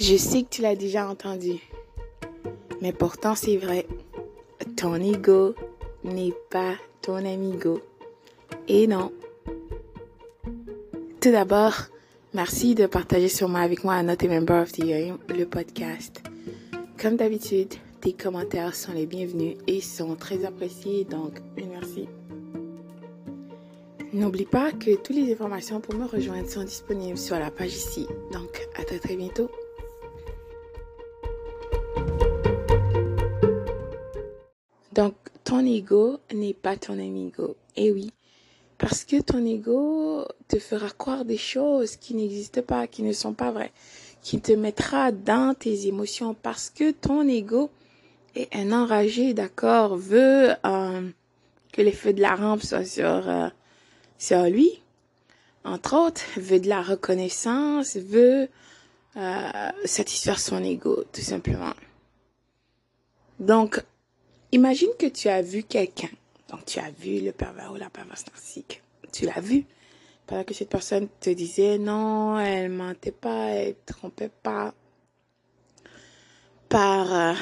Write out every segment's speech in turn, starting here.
Je sais que tu l'as déjà entendu, mais pourtant c'est vrai. Ton ego n'est pas ton amigo. Et non. Tout d'abord, merci de partager sur moi avec moi à Member of the le podcast. Comme d'habitude, tes commentaires sont les bienvenus et sont très appréciés, donc merci. N'oublie pas que toutes les informations pour me rejoindre sont disponibles sur la page ici. Donc, à très très bientôt. Donc, ton ego n'est pas ton amigo. Eh oui, parce que ton ego te fera croire des choses qui n'existent pas, qui ne sont pas vraies, qui te mettra dans tes émotions parce que ton ego est un enragé, d'accord, veut euh, que les feux de la rampe soient sur, euh, sur lui, entre autres, veut de la reconnaissance, veut euh, satisfaire son ego, tout simplement. Donc, Imagine que tu as vu quelqu'un. Donc, tu as vu le pervers ou la perverse narcissique. Tu l'as vu. Pendant que cette personne te disait non, elle mentait pas, elle trompait pas. Par euh,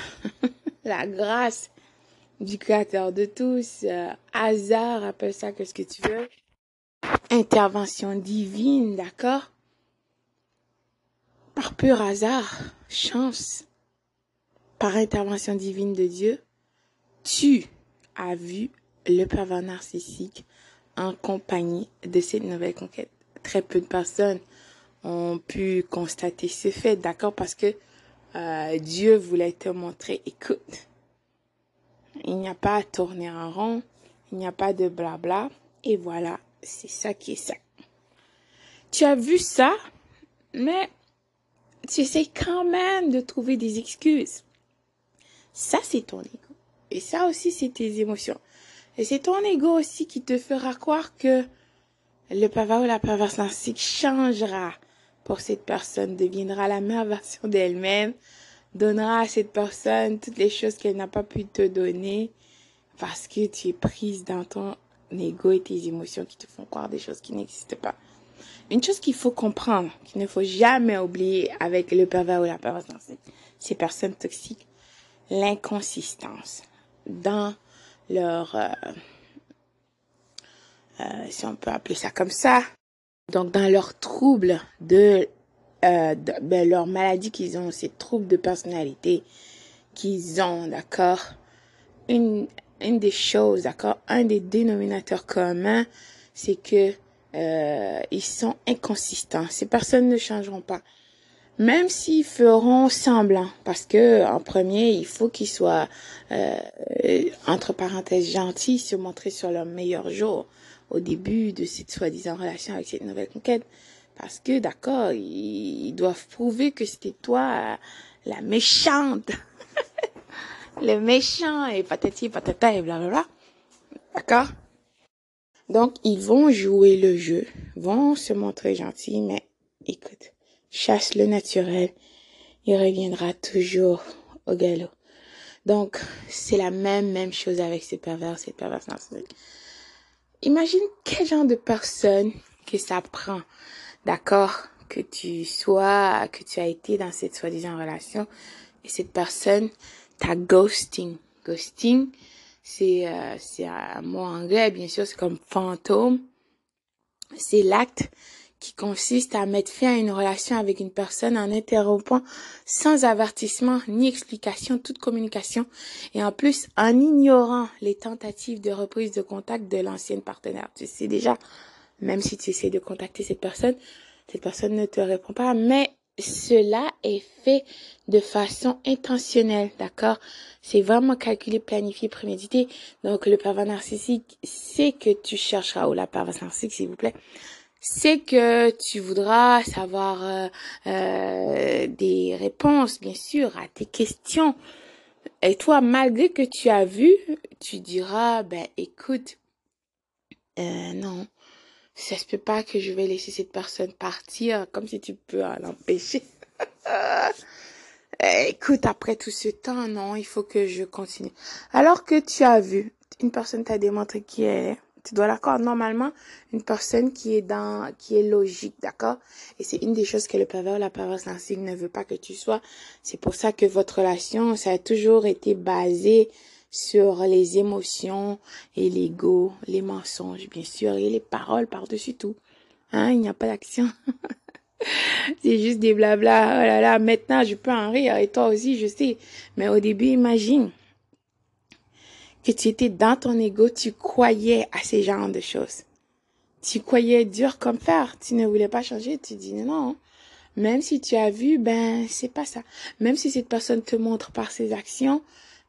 la grâce du créateur de tous, euh, hasard, appelle ça que ce que tu veux. Intervention divine, d'accord? Par pur hasard, chance, par intervention divine de Dieu, tu as vu le pervers narcissique en compagnie de cette nouvelle conquête? Très peu de personnes ont pu constater ce fait, d'accord, parce que euh, Dieu voulait te montrer, écoute, il n'y a pas à tourner en rond, il n'y a pas de blabla, et voilà, c'est ça qui est ça. Tu as vu ça, mais tu essaies quand même de trouver des excuses. Ça, c'est ton ego. Et ça aussi, c'est tes émotions. Et c'est ton ego aussi qui te fera croire que le pervers ou la perverse narcissique changera pour cette personne, deviendra la meilleure version d'elle-même, donnera à cette personne toutes les choses qu'elle n'a pas pu te donner parce que tu es prise dans ton ego et tes émotions qui te font croire des choses qui n'existent pas. Une chose qu'il faut comprendre, qu'il ne faut jamais oublier avec le pervers ou la perverse narcissique, ces personnes toxiques, l'inconsistance dans leur, euh, euh, si on peut appeler ça comme ça, donc dans leur trouble de, euh, ben, leur maladie qu'ils ont, ces troubles de personnalité qu'ils ont, d'accord, une, une des choses, d'accord, un des dénominateurs communs, c'est que euh, ils sont inconsistants. Ces personnes ne changeront pas même s'ils feront semblant, parce que en premier, il faut qu'ils soient euh, entre parenthèses gentils, se montrer sur leur meilleur jour au début de cette soi-disant relation avec cette nouvelle conquête, parce que d'accord, ils, doivent prouver que c'était toi la méchante, le méchant et patati patata et blablabla, d'accord? Donc ils vont jouer le jeu, vont se montrer gentils, mais écoute chasse le naturel, il reviendra toujours au galop. Donc, c'est la même, même chose avec ces pervers, ces pervers narcissiques. Imagine quel genre de personne que ça prend, d'accord, que tu sois, que tu as été dans cette soi-disant relation, et cette personne t'a ghosting. Ghosting, c'est euh, c'est un mot anglais, bien sûr, c'est comme fantôme. C'est l'acte qui consiste à mettre fin à une relation avec une personne en interrompant sans avertissement ni explication toute communication et en plus en ignorant les tentatives de reprise de contact de l'ancienne partenaire. Tu sais déjà, même si tu essaies de contacter cette personne, cette personne ne te répond pas, mais cela est fait de façon intentionnelle, d'accord? C'est vraiment calculé, planifié, prémédité. Donc le pervers narcissique sait que tu chercheras, ou la pervers narcissique, s'il vous plaît, c'est que tu voudras savoir euh, euh, des réponses, bien sûr, à tes questions. Et toi, malgré que tu as vu, tu diras, ben écoute, euh, non, ça se peut pas que je vais laisser cette personne partir, comme si tu peux l'empêcher. écoute, après tout ce temps, non, il faut que je continue. Alors que tu as vu, une personne t'a démontré qui elle est, Tu dois l'accord. Normalement, une personne qui est dans, qui est logique, d'accord? Et c'est une des choses que le pervers, la perverse narcissique ne veut pas que tu sois. C'est pour ça que votre relation, ça a toujours été basé sur les émotions et l'ego, les mensonges, bien sûr, et les paroles par-dessus tout. Hein, il n'y a pas d'action. c'est juste des blabla. Oh là là, maintenant, je peux en rire, et toi aussi, je sais. Mais au début, imagine que tu étais dans ton ego, tu croyais à ces genres de choses. Tu croyais dur comme fer, tu ne voulais pas changer, tu dis non. Même si tu as vu, ben, c'est pas ça. Même si cette personne te montre par ses actions,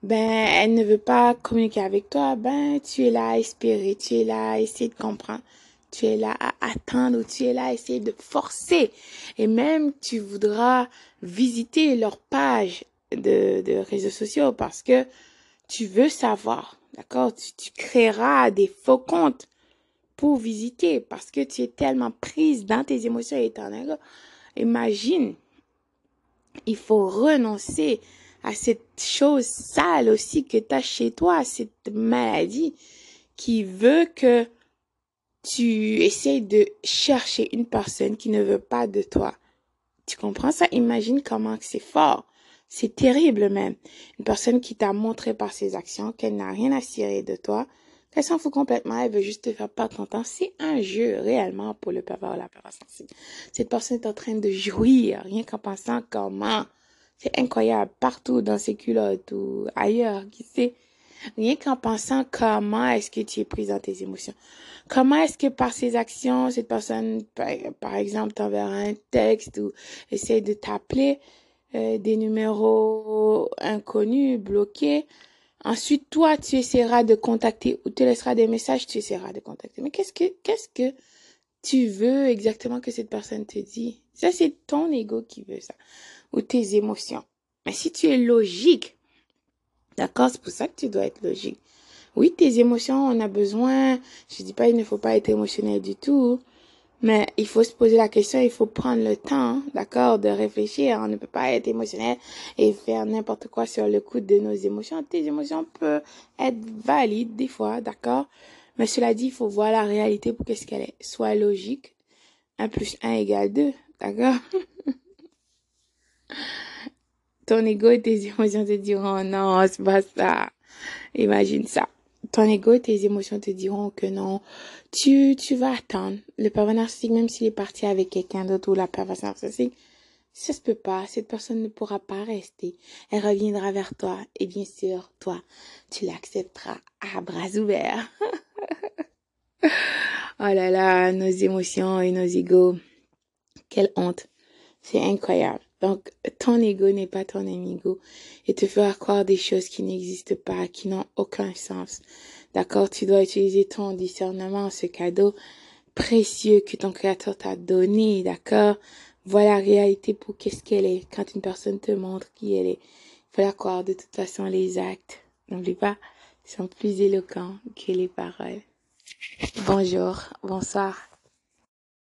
ben, elle ne veut pas communiquer avec toi, ben, tu es là à espérer, tu es là à essayer de comprendre, tu es là à attendre, tu es là à essayer de forcer. Et même, tu voudras visiter leur page de, de réseaux sociaux parce que tu veux savoir, d'accord? Tu, créeras des faux comptes pour visiter parce que tu es tellement prise dans tes émotions ego. Imagine, il faut renoncer à cette chose sale aussi que tu as chez toi, cette maladie qui veut que tu essayes de chercher une personne qui ne veut pas de toi. Tu comprends ça? Imagine comment c'est fort. C'est terrible même. Une personne qui t'a montré par ses actions qu'elle n'a rien à cirer de toi, qu'elle s'en fout complètement, elle veut juste te faire perdre ton temps. C'est un jeu réellement pour le pervers ou la pervers sensible. Cette personne est en train de jouir, rien qu'en pensant comment. C'est incroyable, partout dans ses culottes ou ailleurs, qui sait. Rien qu'en pensant comment est-ce que tu es prise dans tes émotions. Comment est-ce que par ses actions, cette personne, par, exemple, t'enverra un texte ou essaie de t'appeler, euh, des numéros inconnus, bloqués. Ensuite, toi, tu essaieras de contacter ou tu laisseras des messages, tu essaieras de contacter. Mais qu'est-ce que, qu'est-ce que tu veux exactement que cette personne te dit? Ça, c'est ton ego qui veut ça. Ou tes émotions. Mais si tu es logique, d'accord, c'est pour ça que tu dois être logique. Oui, tes émotions, on a besoin. Je dis pas, il ne faut pas être émotionnel du tout. Mais il faut se poser la question, il faut prendre le temps, d'accord, de réfléchir. On ne peut pas être émotionnel et faire n'importe quoi sur le coup de nos émotions. Tes émotions peuvent être valides des fois, d'accord. Mais cela dit, il faut voir la réalité pour qu'est-ce qu'elle est. Soit logique. 1 plus 1 égale 2, d'accord Ton ego et tes émotions te diront non, c'est pas ça. Imagine ça ton ego et tes émotions te diront que non, tu, tu vas attendre. Le pervers narcissique, même s'il est parti avec quelqu'un d'autre ou la perverse narcissique, ça se peut pas. Cette personne ne pourra pas rester. Elle reviendra vers toi. Et bien sûr, toi, tu l'accepteras à bras ouverts. oh là là, nos émotions et nos égos. Quelle honte. C'est incroyable. Donc, ton ego n'est pas ton amigo et te fera croire des choses qui n'existent pas, qui n'ont aucun sens. D'accord? Tu dois utiliser ton discernement, ce cadeau précieux que ton créateur t'a donné, d'accord? Vois la réalité pour qu'est-ce qu'elle est. Quand une personne te montre qui elle est, il faut la croire. De toute façon, les actes, n'oublie pas, sont plus éloquents que les paroles. Bonjour, bonsoir.